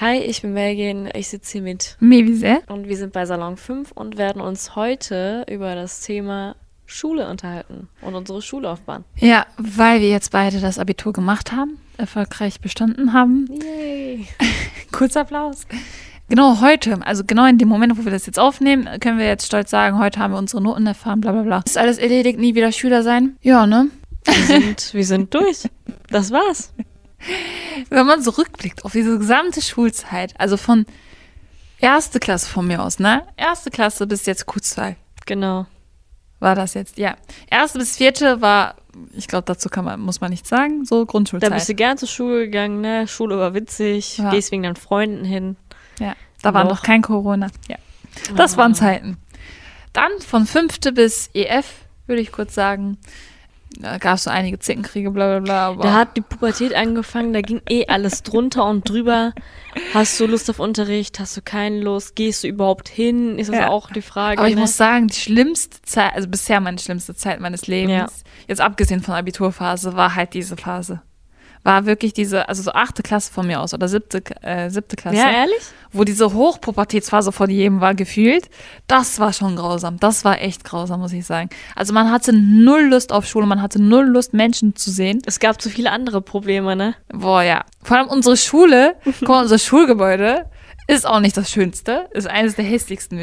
Hi, ich bin Megan, ich sitze hier mit Mevise. und wir sind bei Salon 5 und werden uns heute über das Thema Schule unterhalten und unsere Schullaufbahn. Ja, weil wir jetzt beide das Abitur gemacht haben, erfolgreich bestanden haben. Yay! Kurzer Applaus. Genau heute, also genau in dem Moment, wo wir das jetzt aufnehmen, können wir jetzt stolz sagen, heute haben wir unsere Noten erfahren, bla bla bla. Ist alles erledigt, nie wieder Schüler sein? Ja, ne? Wir sind, wir sind durch. Das war's. Wenn man so rückblickt auf diese gesamte Schulzeit, also von erste Klasse von mir aus, ne? Erste Klasse bis jetzt Q2 Genau. war das jetzt, ja. Erste bis vierte war, ich glaube, dazu kann man, muss man nichts sagen, so Da Grundschulzeit. bist du gern zur Schule gegangen, ne? Schule war witzig, Ja. gehst wegen deinen Freunden hin. Ja, da war Noch. noch kein Corona. Ja. Das Ah. waren Zeiten. Dann von fünfte bis EF, würde ich kurz sagen. Da gab es so einige Zickenkriege, bla bla bla. Da hat die Pubertät angefangen, da ging eh alles drunter und drüber. Hast du Lust auf Unterricht? Hast du keine Lust? Gehst du überhaupt hin? Ist das Ja. auch die Frage. aber ich ne? muss sagen, die schlimmste Zeit, also bisher meine schlimmste Zeit meines Lebens, Ja. jetzt abgesehen von Abiturphase, war halt diese Phase. War wirklich diese, also so achte Klasse von mir aus oder siebte, äh, siebte Klasse. Ja, ehrlich? wo diese Hochpubertätsphase von jedem war gefühlt, das war schon grausam. Das war echt grausam, muss ich sagen. Also man hatte null Lust auf Schule, man hatte null Lust, Menschen zu sehen. Es gab zu viele andere Probleme, ne? Boah, ja. Vor allem unsere Schule, guck mal, unser Schulgebäude ist auch nicht das Schönste, ist eines der hässlichsten,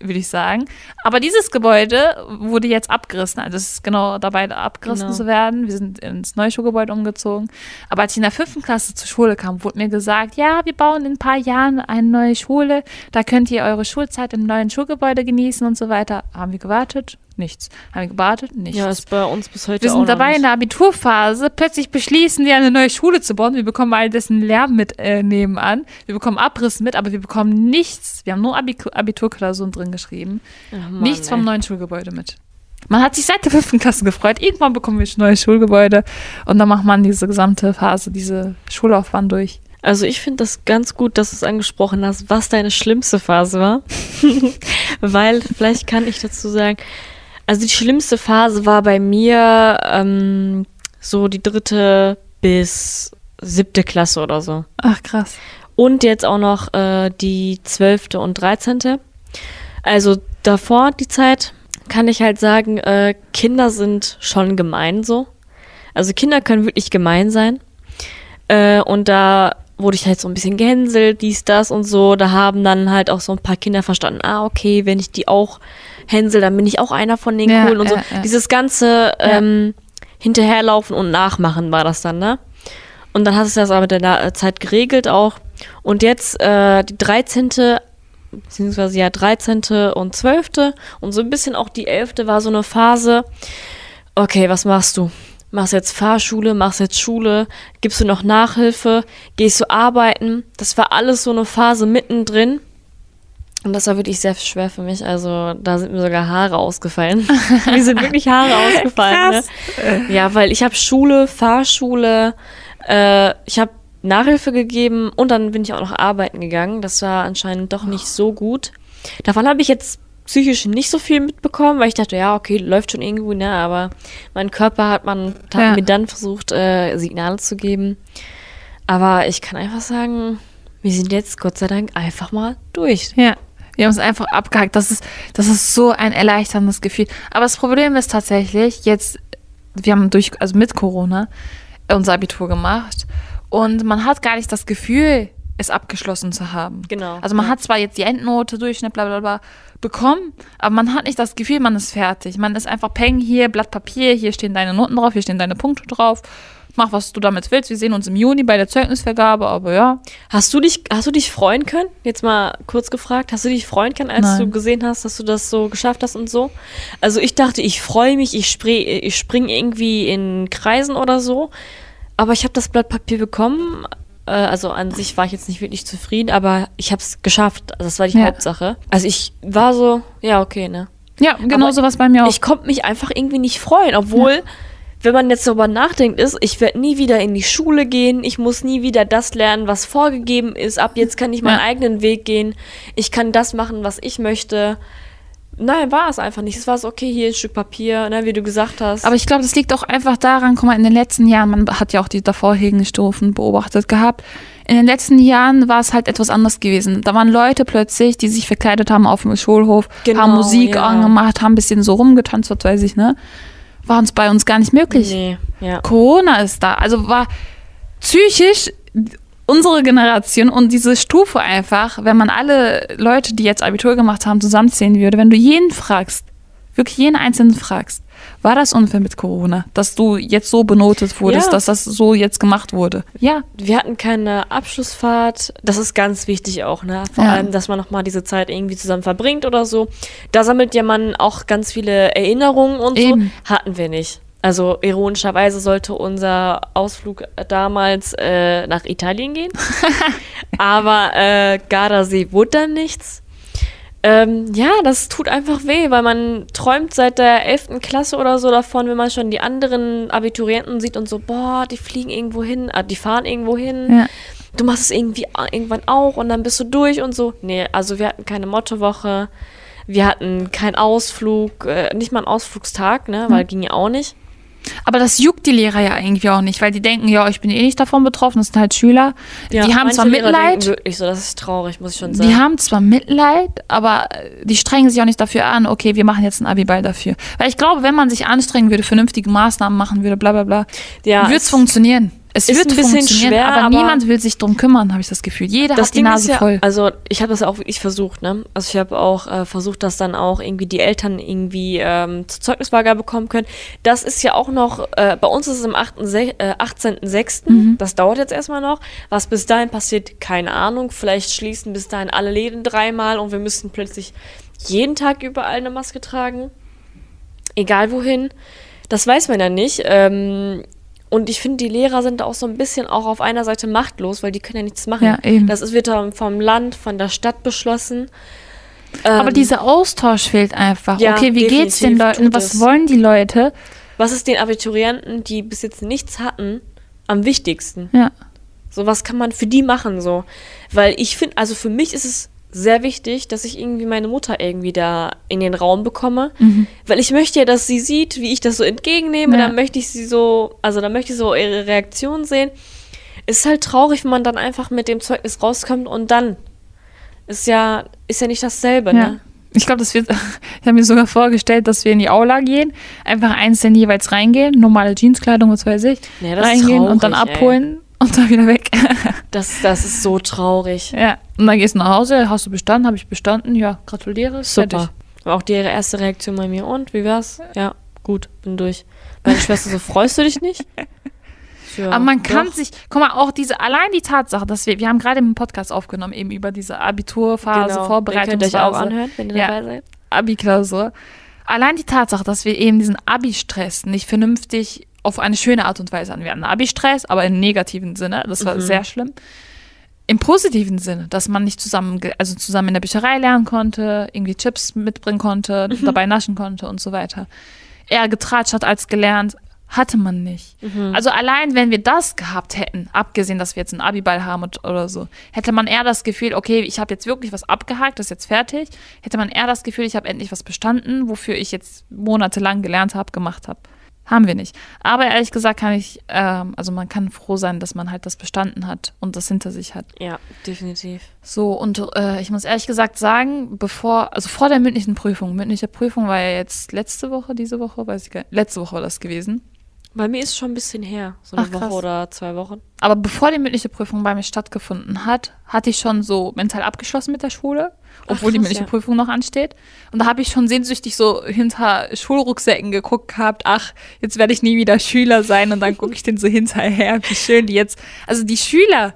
würde ich sagen. Aber dieses Gebäude wurde jetzt abgerissen. Also es ist genau dabei, abgerissen Genau. zu werden. Wir sind ins neue Schulgebäude umgezogen. Aber als ich in der fünften Klasse zur Schule kam, wurde mir gesagt, ja, wir bauen in ein paar Jahren eine neue Schule. Da könnt ihr eure Schulzeit im neuen Schulgebäude genießen und so weiter. Haben wir gewartet? Nichts. Haben wir gewartet? Nichts. Ja, ist bei uns bis heute Wir sind dabei in der Abiturphase. Plötzlich beschließen die eine neue Schule zu bauen. Wir bekommen all dessen Lärm mit äh, nebenan. Wir bekommen Abriss mit, aber wir bekommen nichts. Wir haben nur Abitur Abiturklausuren drin geschrieben. Ach Mann, nichts vom ey. neuen Schulgebäude mit. Man hat sich seit der fünften Klasse gefreut. Irgendwann bekommen wir ein neues Schulgebäude. Und dann macht man diese gesamte Phase, diese Schullaufbahn durch. Also ich finde das ganz gut, dass du es angesprochen hast, was deine schlimmste Phase war. Weil, vielleicht kann ich dazu sagen, also die schlimmste Phase war bei mir ähm, so die dritte bis siebte Klasse oder so. Ach, krass. Und jetzt auch noch äh, die zwölfte und dreizehnte. Also davor die Zeit kann ich halt sagen, äh, Kinder sind schon gemein so. Also Kinder können wirklich gemein sein. Äh, und da wurde ich halt so ein bisschen gehänselt, dies, das und so. Da haben dann halt auch so ein paar Kinder verstanden, ah, okay, wenn ich die auch hänsel, dann bin ich auch einer von den Ja, coolen und so. Dieses ganze ähm, Hinterherlaufen und Nachmachen war das dann, ne? Und dann hat es das aber mit der äh, Zeit geregelt auch. Und jetzt äh, die 13. beziehungsweise ja 13. und 12. und so ein bisschen auch die 11. war so eine Phase. Okay, was machst du? Machst jetzt Fahrschule, machst jetzt Schule, gibst du noch Nachhilfe, gehst du arbeiten? Das war alles so eine Phase mittendrin. Und das war wirklich sehr schwer für mich. Also da sind mir sogar Haare ausgefallen. mir sind wirklich Haare ausgefallen. Ne? Ja, weil ich habe Schule, Fahrschule, äh, ich habe Nachhilfe gegeben und dann bin ich auch noch arbeiten gegangen. Das war anscheinend doch nicht so gut. Davon habe ich jetzt psychisch nicht so viel mitbekommen, weil ich dachte, ja, okay, läuft schon irgendwo, ne, aber mein Körper hat man hat Ja. mir dann versucht, äh, Signale zu geben. Aber ich kann einfach sagen, wir sind jetzt Gott sei Dank einfach mal durch. Ja, wir haben es einfach abgehakt. Das ist, das ist so ein erleichterndes Gefühl. Aber das Problem ist tatsächlich, jetzt, wir haben durch, also mit Corona unser Abitur gemacht und man hat gar nicht das Gefühl, es abgeschlossen zu haben. Genau. Also man Ja. hat zwar jetzt die Endnote, Durchschnitt, bla bla bla bekommen, aber man hat nicht das Gefühl, man ist fertig. Man ist einfach Peng hier, Blatt Papier, hier stehen deine Noten drauf, hier stehen deine Punkte drauf. Mach, was du damit willst. Wir sehen uns im Juni bei der Zeugnisvergabe, aber ja. Hast du dich, hast du dich freuen können? Jetzt mal kurz gefragt, hast du dich freuen können, als Nein. du gesehen hast, dass du das so geschafft hast und so? Also ich dachte, ich freue mich, ich, spre ich spring irgendwie in Kreisen oder so. Aber ich habe das Blatt Papier bekommen. Äh, Also an sich war ich jetzt nicht wirklich zufrieden, aber ich habe es geschafft. Also das war die Ja. Hauptsache. Also ich war so, ja, okay, ne? Ja, genau Aber sowas bei mir auch. Ich konnte mich einfach irgendwie nicht freuen, obwohl, wenn man jetzt darüber nachdenkt, ist, ich werde nie wieder in die Schule gehen, ich muss nie wieder das lernen, was vorgegeben ist. Ab jetzt kann ich meinen Ja. eigenen Weg gehen. Ich kann das machen, was ich möchte. Nein, war es einfach nicht. Es war so, okay, hier ein Stück Papier, ne, wie du gesagt hast. Aber ich glaube, das liegt auch einfach daran, guck mal, in den letzten Jahren, man hat ja auch die davorherigen Stufen beobachtet gehabt, in den letzten Jahren war es halt etwas anders gewesen. Da waren Leute plötzlich, die sich verkleidet haben auf dem Schulhof, Genau, haben Musik ja. angemacht, haben ein bisschen so rumgetanzt, was weiß ich, ne? War uns bei uns gar nicht möglich. nee, ja. Corona ist da. Also war psychisch unsere Generation und diese Stufe einfach, wenn man alle Leute, die jetzt Abitur gemacht haben, zusammenzählen würde, wenn du jeden fragst, wirklich jeden Einzelnen fragst, war das unfair mit Corona, dass du jetzt so benotet wurdest, Ja. dass das so jetzt gemacht wurde? Ja, Wir hatten keine Abschlussfahrt. Das ist ganz wichtig auch, ne? Vor Ja. allem, dass man nochmal diese Zeit irgendwie zusammen verbringt oder so. Da sammelt ja man auch ganz viele Erinnerungen und Eben. so. Hatten wir nicht. Also ironischerweise sollte unser Ausflug damals äh, nach Italien gehen. Aber äh, Gardasee wurde dann nichts. Ähm, ja, das tut einfach weh, weil man träumt seit der 11. Klasse oder so davon, wenn man schon die anderen Abiturienten sieht und so, boah, die fliegen irgendwo hin, ah, die fahren irgendwo hin. Ja. Du machst es irgendwie a- irgendwann auch und dann bist du durch und so. Nee, also wir hatten keine Mottowoche, wir hatten keinen Ausflug, äh, nicht mal einen Ausflugstag, ne, weil ging ja auch nicht. Aber das juckt die Lehrer ja irgendwie auch nicht, weil die denken, ja, ich bin eh nicht davon betroffen, das sind halt Schüler. Ja, die haben zwar Mitleid, Wirklich so, das ist traurig, muss ich schon sagen. Die haben zwar Mitleid, aber die strengen sich auch nicht dafür an, okay, wir machen jetzt einen Abiball dafür. Weil ich glaube, wenn man sich anstrengen würde, vernünftige Maßnahmen machen würde, bla bla bla, Ja, würde es funktionieren. Es ist wird ein bisschen schwer, aber, aber- niemand will sich drum kümmern, habe ich das Gefühl. Jeder das hat die Ding Nase ja, voll. also ich habe das ja auch wirklich versucht, ne? Also ich habe auch äh, versucht, dass dann auch irgendwie die Eltern irgendwie ähm, zur Zeugniswahl bekommen können. Das ist ja auch noch, äh, bei uns ist es am 8. Se- äh, 18.06., Mhm. das dauert jetzt erstmal noch. Was bis dahin passiert, keine Ahnung. Vielleicht schließen bis dahin alle Läden dreimal und wir müssen plötzlich jeden Tag überall eine Maske tragen. Egal wohin. Das weiß man ja nicht. Ähm, und ich finde, die Lehrer sind da auch so ein bisschen auch auf einer Seite machtlos, weil die können ja nichts machen. Ja, eben. Das ist, wird dann vom Land, von der Stadt beschlossen. aber Ähm, dieser Austausch fehlt einfach. ja, okay, wie geht's den Leuten? Was es. wollen die Leute? Was ist den Abiturienten, die bis jetzt nichts hatten, am wichtigsten? Ja. So, was kann man für die machen, so? Weil ich finde, also für mich ist es sehr wichtig, dass ich irgendwie meine Mutter irgendwie da in den Raum bekomme. Weil ich möchte ja, dass sie sieht, wie ich das so entgegennehme. Ja. Dann möchte ich sie so, also dann möchte ich so ihre Reaktion sehen. Ist halt traurig, wenn man dann einfach mit dem Zeugnis rauskommt und dann ist ja, ist ja nicht dasselbe, Ja. ne? Ich glaube, das wird, ich habe mir sogar vorgestellt, dass wir in die Aula gehen, einfach einzeln jeweils reingehen, normale Jeanskleidung, was weiß ich, ist reingehen und dann traurig, ey. Und dann wieder weg. Das, das ist so traurig. ja. Und dann gehst du nach Hause, hast du bestanden, habe ich bestanden, ja, gratuliere, Super. War auch die erste Reaktion bei mir. Und, wie war's? Ja, gut, bin durch. Meine Schwester so, freust du dich nicht? Ja, Aber man kann doch. sich, guck mal, auch diese, allein die Tatsache, dass wir, wir haben gerade einen Podcast aufgenommen, eben über diese Abiturphase, Genau, Vorbereitungsphase. Den könnt ihr euch auch anhören, wenn ihr Ja. dabei seid. Abi-Klausur. Allein die Tatsache, dass wir eben diesen Abi-Stress nicht vernünftig auf eine schöne Art und Weise an. Wir hatten Abi-Stress, aber im negativen Sinne. Das war sehr schlimm. Im positiven Sinne, dass man nicht zusammen, also zusammen in der Bücherei lernen konnte, irgendwie Chips mitbringen konnte, dabei naschen konnte und so weiter. Eher getratscht hat als gelernt, hatte man nicht. Also allein, wenn wir das gehabt hätten, abgesehen, dass wir jetzt einen Abiball haben und, oder so, hätte man eher das Gefühl, okay, ich habe jetzt wirklich was abgehakt, das ist jetzt fertig, hätte man eher das Gefühl, ich habe endlich was bestanden, wofür ich jetzt monatelang gelernt habe, gemacht habe. Haben wir nicht. Aber ehrlich gesagt kann ich, ähm, also man kann froh sein, dass man halt das bestanden hat und das hinter sich hat. Ja, definitiv. So, und äh, ich muss ehrlich gesagt sagen, bevor, also vor der mündlichen Prüfung, mündliche Prüfung war ja jetzt letzte Woche, diese Woche, weiß ich gar nicht, letzte Woche war das gewesen. Bei mir ist schon ein bisschen her. So eine Ach. Woche oder zwei Wochen. Aber bevor die mündliche Prüfung bei mir stattgefunden hat, hatte ich schon so mental abgeschlossen mit der Schule, obwohl die krass, mündliche ja. Prüfung noch ansteht. Und da habe ich schon sehnsüchtig so hinter Schulrucksäcken geguckt gehabt, ach, jetzt werde ich nie wieder Schüler sein und dann gucke ich den so hinterher, wie schön die jetzt, also die Schüler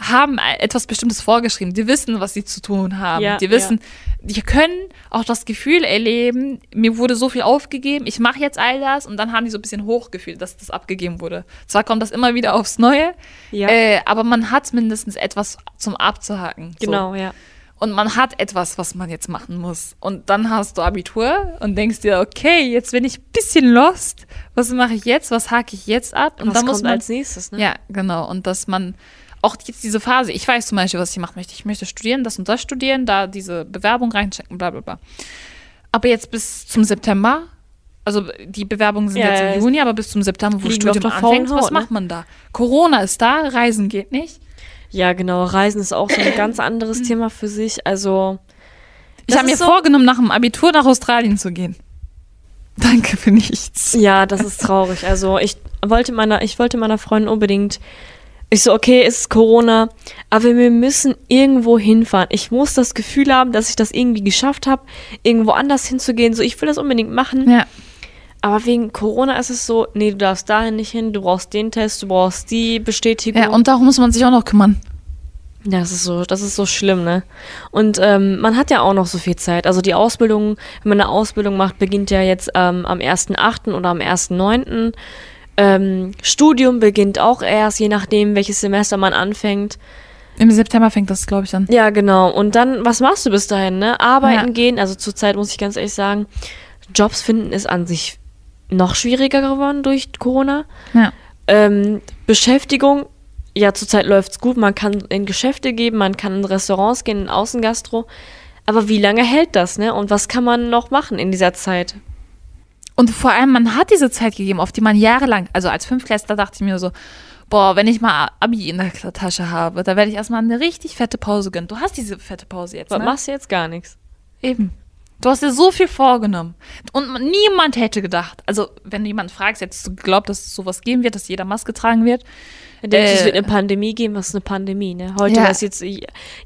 haben etwas Bestimmtes vorgeschrieben. Die wissen, was sie zu tun haben. Ja, die wissen, die können auch das Gefühl erleben, mir wurde so viel aufgegeben, ich mache jetzt all das und dann haben die so ein bisschen hochgefühlt, dass das abgegeben wurde. Zwar kommt das immer wieder aufs Neue, Ja. äh, aber man hat mindestens etwas zum Abzuhaken. So. Genau, ja. Und man hat etwas, was man jetzt machen muss. Und dann hast du Abitur und denkst dir, okay, jetzt bin ich ein bisschen lost. Was mache ich jetzt? Was hake ich jetzt ab? Und Was dann muss kommt man als nächstes, ne? ja, genau. Und dass man auch jetzt diese Phase, ich weiß zum Beispiel, was ich machen möchte. Ich möchte studieren, das und das studieren, da diese Bewerbung reinchecken, bla bla bla. Aber jetzt bis zum September, also die Bewerbungen sind Ja, jetzt ja, im Juni, aber bis zum September, wo Studium anfängt, was ne? macht man da? Corona ist da, Reisen geht nicht. Ja, genau. Reisen ist auch so ein ganz anderes Thema für sich. Also, Ich habe mir so- vorgenommen, nach dem Abitur nach Australien zu gehen. Danke für nichts. ja, das ist traurig. Also, ich wollte meiner, ich wollte meiner Freundin unbedingt. Ich so, okay, es ist Corona, aber wir müssen irgendwo hinfahren. Ich muss das Gefühl haben, dass ich das irgendwie geschafft habe, irgendwo anders hinzugehen. So, ich will das unbedingt machen. Ja. Aber wegen Corona ist es so, nee, du darfst dahin nicht hin, du brauchst den Test, du brauchst die Bestätigung. ja, und darum muss man sich auch noch kümmern. Ja, das ist so, das ist so schlimm, ne? Und ähm, man hat ja auch noch so viel Zeit. Also die Ausbildung, wenn man eine Ausbildung macht, beginnt ja jetzt ähm, am 1.8. oder am 1.9. Ähm, Studium beginnt auch erst, je nachdem, welches Semester man anfängt. Im September fängt das, glaube ich, an. Ja, genau. Und dann, was machst du bis dahin, ne? Arbeiten Ja. gehen, also zurzeit muss ich ganz ehrlich sagen, Jobs finden ist an sich noch schwieriger geworden durch Corona. Ja. Ähm, Beschäftigung, ja, zurzeit läuft's gut. Man kann in Geschäfte gehen, man kann in Restaurants gehen, in Außengastro. Aber wie lange hält das, ne? Und was kann man noch machen in dieser Zeit? Und vor allem, man hat diese Zeit gegeben, auf die man jahrelang, also als Fünftklässler dachte ich mir so, boah, wenn ich mal Abi in der Tasche habe, da werde ich erstmal eine richtig fette Pause gönnen. Du hast diese fette Pause jetzt, ne? machst du jetzt gar nichts? Eben. Du hast dir so viel vorgenommen. Und man- niemand hätte gedacht, also wenn du jemanden fragst, hättest du geglaubt, dass es sowas geben wird, dass jeder Maske tragen wird. Denkst du, es Äh, wird eine Pandemie geben? Was ist eine Pandemie, ne? Heute Ja. weiß jetzt,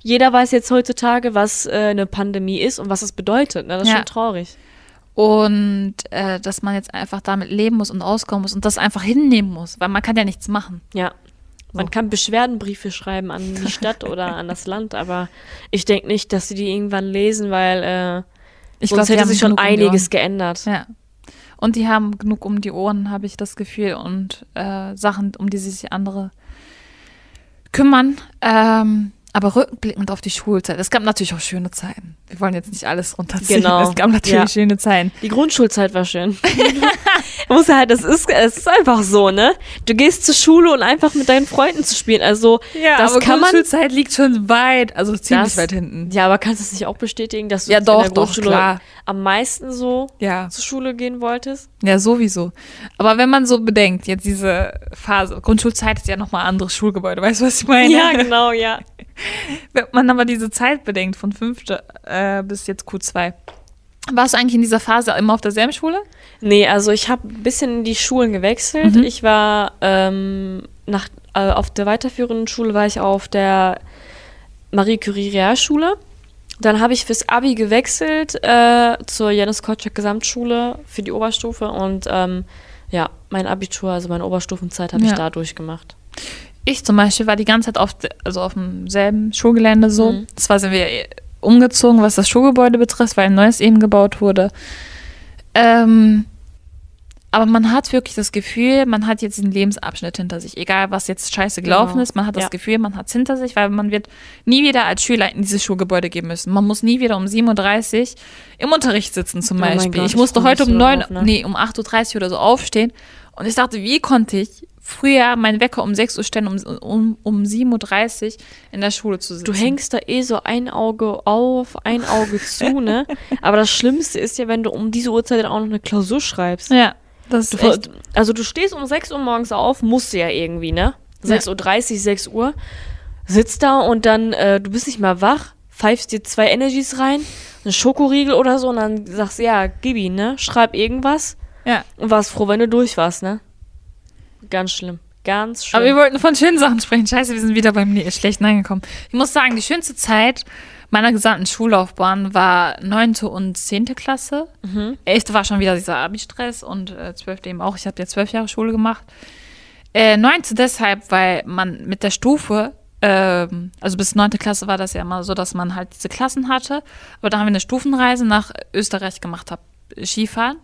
jeder weiß jetzt heutzutage, was äh, eine Pandemie ist und was es bedeutet, ne? Das ist Ja. schon traurig. Und äh, dass man jetzt einfach damit leben muss und auskommen muss und das einfach hinnehmen muss, weil man kann ja nichts machen. Ja. Man So. kann Beschwerdenbriefe schreiben an die Stadt oder an das Land, aber ich denke nicht, dass sie die irgendwann lesen, weil äh, Ich sonst glaub, die hätte sich schon um einiges Ohren. geändert. Ja. Und die haben genug um die Ohren, habe ich das Gefühl, und äh, Sachen, um die sich andere kümmern. Ähm, aber rückblickend auf die Schulzeit. Es gab natürlich auch schöne Zeiten. Wir wollen jetzt nicht alles runterziehen. Genau. Es gab natürlich Ja. schöne Zeiten. Die Grundschulzeit war schön. Muss halt, das ist, es ist einfach so, ne? Du gehst zur Schule und einfach mit deinen Freunden zu spielen. Also, das kann man. Grundschulzeit liegt schon weit, also ziemlich Das- weit hinten. Ja, aber kannst du es nicht auch bestätigen, dass du Ja, doch, in der doch, Grundschule klar. am meisten so Ja. zur Schule gehen wolltest? Ja, sowieso. Aber wenn man so bedenkt, jetzt diese Phase, Grundschulzeit ist ja nochmal anderes Schulgebäude, weißt du, was ich meine? genau, ja. Wenn man aber diese Zeit bedenkt, von fünfte äh, bis jetzt Q2. Warst du eigentlich in dieser Phase immer auf derselben Schule? Nee, also ich habe ein bisschen die Schulen gewechselt. Mhm. Ich war ähm, nach, äh, auf der weiterführenden Schule war ich auf der Marie Curie Realschule. Dann habe ich fürs Abi gewechselt äh, zur Janis Kotschak Gesamtschule für die Oberstufe und ähm, ja, mein Abitur, also meine Oberstufenzeit habe ich Ja. da durchgemacht. Ich zum Beispiel war die ganze Zeit auf, also auf demselben Schulgelände so. Mhm. Zwar sind wir eh umgezogen, was das Schulgebäude betrifft, weil ein neues eben gebaut wurde. Ähm, aber man hat wirklich das Gefühl, man hat jetzt diesen Lebensabschnitt hinter sich. Egal, was jetzt scheiße gelaufen Genau. ist, man hat das Ja. Gefühl, man hat es hinter sich, weil man wird nie wieder als Schüler in dieses Schulgebäude gehen müssen. Man muss nie wieder um 7.30 Uhr im Unterricht sitzen zum Oh Beispiel. Gott, ich ich musste mich heute um so 9, drauf, ne? nee, um 8.30 Uhr oder so aufstehen. Und ich dachte, wie konnte ich früher meinen Wecker um 6 Uhr stellen, um, um, um 7.30 Uhr in der Schule zu sitzen? Du hängst da eh so ein Auge auf, ein Auge zu, ne? Aber das Schlimmste ist ja, wenn du um diese Uhrzeit dann auch noch eine Klausur schreibst. Ja, das Du, echt. also du stehst um 6 Uhr morgens auf, musst du ja irgendwie, ne? 6.30 Uhr, 6 Uhr, sitzt da und dann, äh, du bist nicht mal wach, pfeifst dir zwei Energies rein, einen Schokoriegel oder so und dann sagst du, ja, gib ihn, ne? Schreib irgendwas Ja. und warst froh, wenn du durch warst, ne? Ganz schlimm. Ganz schlimm. Aber wir wollten von schönen Sachen sprechen. Scheiße, wir sind wieder beim Schlechten angekommen. Ich muss sagen, die schönste Zeit meiner gesamten Schullaufbahn war neunte und zehnte Klasse. Mhm. Elfte war schon wieder dieser Abi-Stress und äh, zwölfte eben auch. Ich habe ja zwölf Jahre Schule gemacht. Äh, neunte deshalb, weil man mit der Stufe, ähm, also bis neunte Klasse war das ja immer so, dass man halt diese Klassen hatte. Aber da haben wir eine Stufenreise nach Österreich gemacht, hab Skifahren.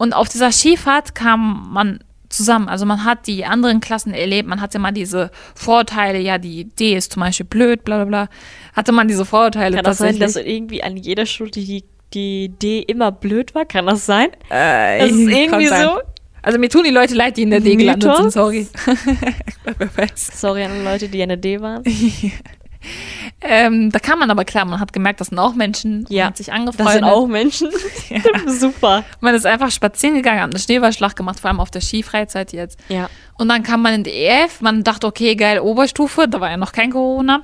Und auf dieser Skifahrt kam man zusammen. Also man hat die anderen Klassen erlebt, man hatte mal diese Vorteile, ja, die D ist zum Beispiel blöd, bla bla bla. Hatte man diese Vorteile Kann das sein, dass irgendwie an jeder Schule die, die Idee immer blöd war? Kann das sein? äh, Das ist irgendwie so. Also mir tun die Leute leid, die in der D gelandet Mythos? sind, sorry. Sorry an Leute, die in der D waren. ähm, da kam man aber klar, man hat gemerkt, das sind auch Menschen. Ja, man hat sich angefreundet. Das sind auch Menschen. Super. Man ist einfach spazieren gegangen, hat eine Schneeballschlacht gemacht, vor allem auf der Skifreizeit jetzt. Ja. Und dann kam man in die EF, man dachte, okay, geil, Oberstufe, da war ja noch kein Corona.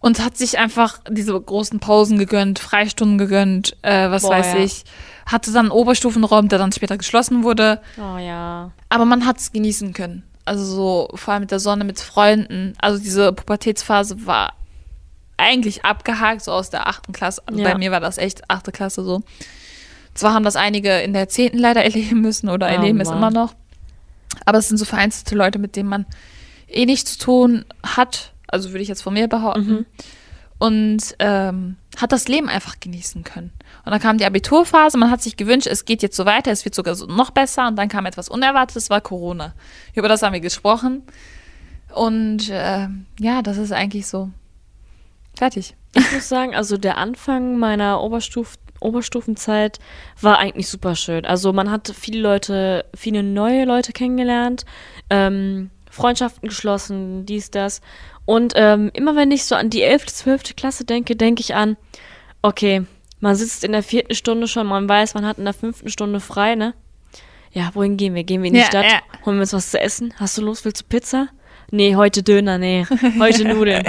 Und hat sich einfach diese großen Pausen gegönnt, Freistunden gegönnt, äh, was Boah, weiß ja. ich. Hatte dann einen Oberstufenraum, der dann später geschlossen wurde. Oh ja. Aber man hat es genießen können. Also so, vor allem mit der Sonne, mit Freunden. Also diese Pubertätsphase war eigentlich abgehakt, so aus der achten Klasse. Also Ja. bei mir war das echt achte Klasse so. Zwar haben das einige in der zehnten leider erleben müssen oder Oh erleben es Mann. immer noch. Aber es sind so vereinzelte Leute, mit denen man eh nichts zu tun hat. Also würde ich jetzt von mir behaupten. Mhm. Und ähm, hat das Leben einfach genießen können. Und dann kam die Abiturphase, man hat sich gewünscht, es geht jetzt so weiter, es wird sogar so noch besser. Und dann kam etwas Unerwartetes, war Corona. Über das haben wir gesprochen. Und ähm, ja, das ist eigentlich so. Fertig. Ich muss sagen, also der Anfang meiner Oberstuf Oberstufenzeit war eigentlich super schön. Also man hat viele Leute, viele neue Leute kennengelernt, ähm, Freundschaften geschlossen, dies, das. Und ähm, immer wenn ich so an die 11., 12. Klasse denke, denke ich an, okay, man sitzt in der vierten Stunde schon, man weiß, man hat in der fünften Stunde frei, ne? Ja, wohin gehen wir? Gehen wir in die Ja, Stadt? ja. Holen wir uns was zu essen? Hast du Lust, willst du Pizza? Nee, heute Döner, nee, heute Nudeln.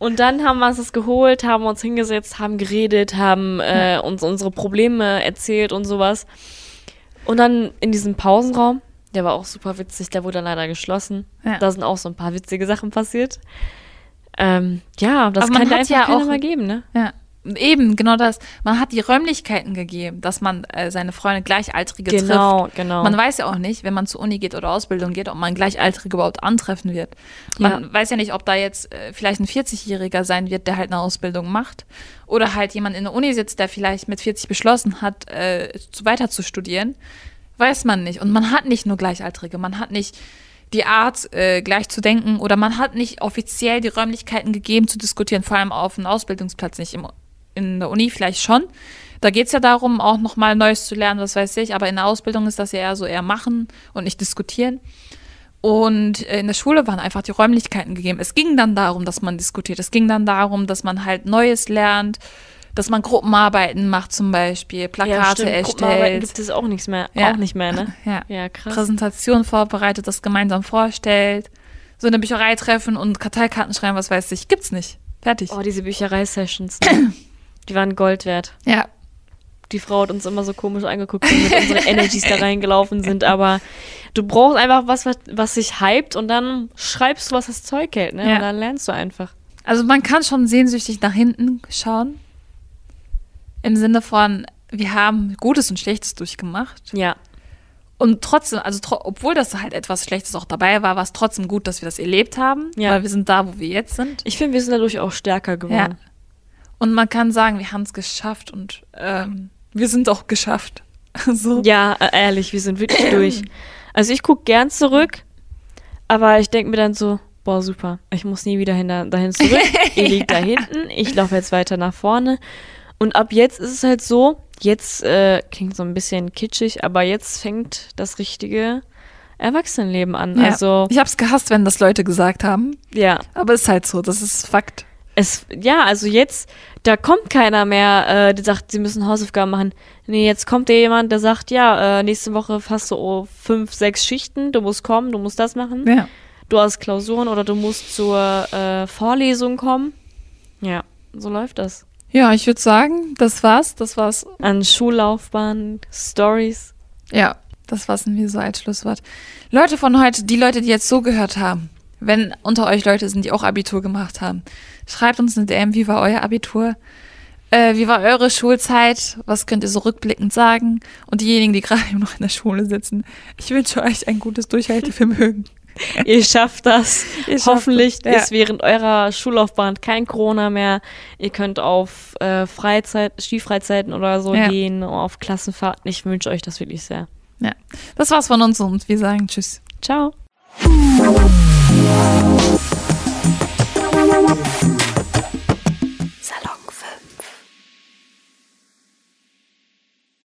Und dann haben wir uns das geholt, haben uns hingesetzt, haben geredet, haben äh, uns unsere Probleme erzählt und sowas. Und dann in diesem Pausenraum, der war auch super witzig, der wurde dann leider geschlossen. Ja. Da sind auch so ein paar witzige Sachen passiert. Ähm, ja, das kann hat einfach ja keiner auch- mal geben, ne? Ja. Eben, genau das. Man hat die Räumlichkeiten gegeben, dass man äh, seine Freunde Gleichaltrige Genau, trifft. genau. Man weiß ja auch nicht, wenn man zur Uni geht oder Ausbildung geht, ob man Gleichaltrige überhaupt antreffen wird. Man weiß ja nicht, ob da jetzt äh, vielleicht ein 40-Jähriger sein wird, der halt eine Ausbildung macht. Oder halt jemand in der Uni sitzt, der vielleicht mit 40 beschlossen hat, äh, zu- weiter zu studieren. Weiß man nicht. Und man hat nicht nur Gleichaltrige, man hat nicht die Art, äh, gleich zu denken oder man hat nicht offiziell die Räumlichkeiten gegeben zu diskutieren, vor allem auf einem Ausbildungsplatz, nicht im, in der Uni vielleicht schon. Da geht es ja darum, auch nochmal Neues zu lernen, was weiß ich, aber in der Ausbildung ist das ja eher so eher machen und nicht diskutieren. Und äh, in der Schule waren einfach die Räumlichkeiten gegeben. Es ging dann darum, dass man diskutiert. Es ging dann darum, dass man halt Neues lernt, dass man Gruppenarbeiten macht zum Beispiel, Plakate Gruppenarbeiten erstellt. gibt es auch nichts mehr, Ja. auch nicht mehr, ne? Ja. Ja, krass. Präsentation vorbereitet, das gemeinsam vorstellt, so eine Bücherei treffen und Karteikarten schreiben, was weiß ich, gibt's nicht. Fertig. Oh, diese Bücherei-Sessions, ne? die waren Gold wert. Ja, Die Frau hat uns immer so komisch angeguckt, wenn wir mit unseren Energies da reingelaufen sind, aber du brauchst einfach was, was, was sich hypt und dann schreibst du, was das Zeug hält, ne? Ja. Und dann lernst du einfach. also man kann schon sehnsüchtig nach hinten schauen. Im Sinne von, wir haben Gutes und Schlechtes durchgemacht. Ja. Und trotzdem, also tro obwohl das halt etwas Schlechtes auch dabei war, war es trotzdem gut, dass wir das erlebt haben, Ja. weil wir sind da, wo wir jetzt sind. Ich finde, wir sind dadurch auch stärker Ja. Und man kann sagen, wir haben es geschafft und ähm, wir sind auch geschafft. so. Ja, ehrlich, wir sind wirklich durch. Also ich gucke gern zurück, aber ich denke mir dann so, boah, super, ich muss nie wieder hin, dahin zurück. Ihr liegt da hinten, ich laufe jetzt weiter nach vorne. Und ab jetzt ist es halt so, jetzt äh, klingt so ein bisschen kitschig, aber jetzt fängt das richtige Erwachsenenleben an. Ja. Also, ich habe es gehasst, wenn das Leute gesagt haben. ja. Aber ist halt so, das ist Fakt. Es, ja, also jetzt, da kommt keiner mehr, äh, der sagt, sie müssen Hausaufgaben machen. Nee, jetzt kommt dir jemand, der sagt, ja, äh, nächste Woche hast du oh, fünf, sechs Schichten, du musst kommen, du musst das machen. Ja. Du hast Klausuren oder du musst zur äh, Vorlesung kommen. Ja, so läuft das. Ja, ich würde sagen, das war's. Das war's. An Schullaufbahn, Stories. Ja, das war's mir so als Schlusswort. Leute von heute, die Leute, die jetzt so gehört haben, wenn unter euch Leute sind, die auch Abitur gemacht haben, schreibt uns eine DM, wie war euer Abitur? Äh, wie war eure Schulzeit? Was könnt ihr so rückblickend sagen? Und diejenigen, die gerade noch in der Schule sitzen, ich wünsche euch ein gutes Durchhaltevermögen. Ihr schafft das. Ihr schafft Hoffentlich es, ja. ist während eurer Schullaufbahn kein Corona mehr. Ihr könnt auf äh, Freizeit, Skifreizeiten oder so Ja. gehen, auf Klassenfahrten. Ich wünsche euch das wirklich sehr. Ja, das war's von uns und wir sagen Tschüss. Ciao. Thank you.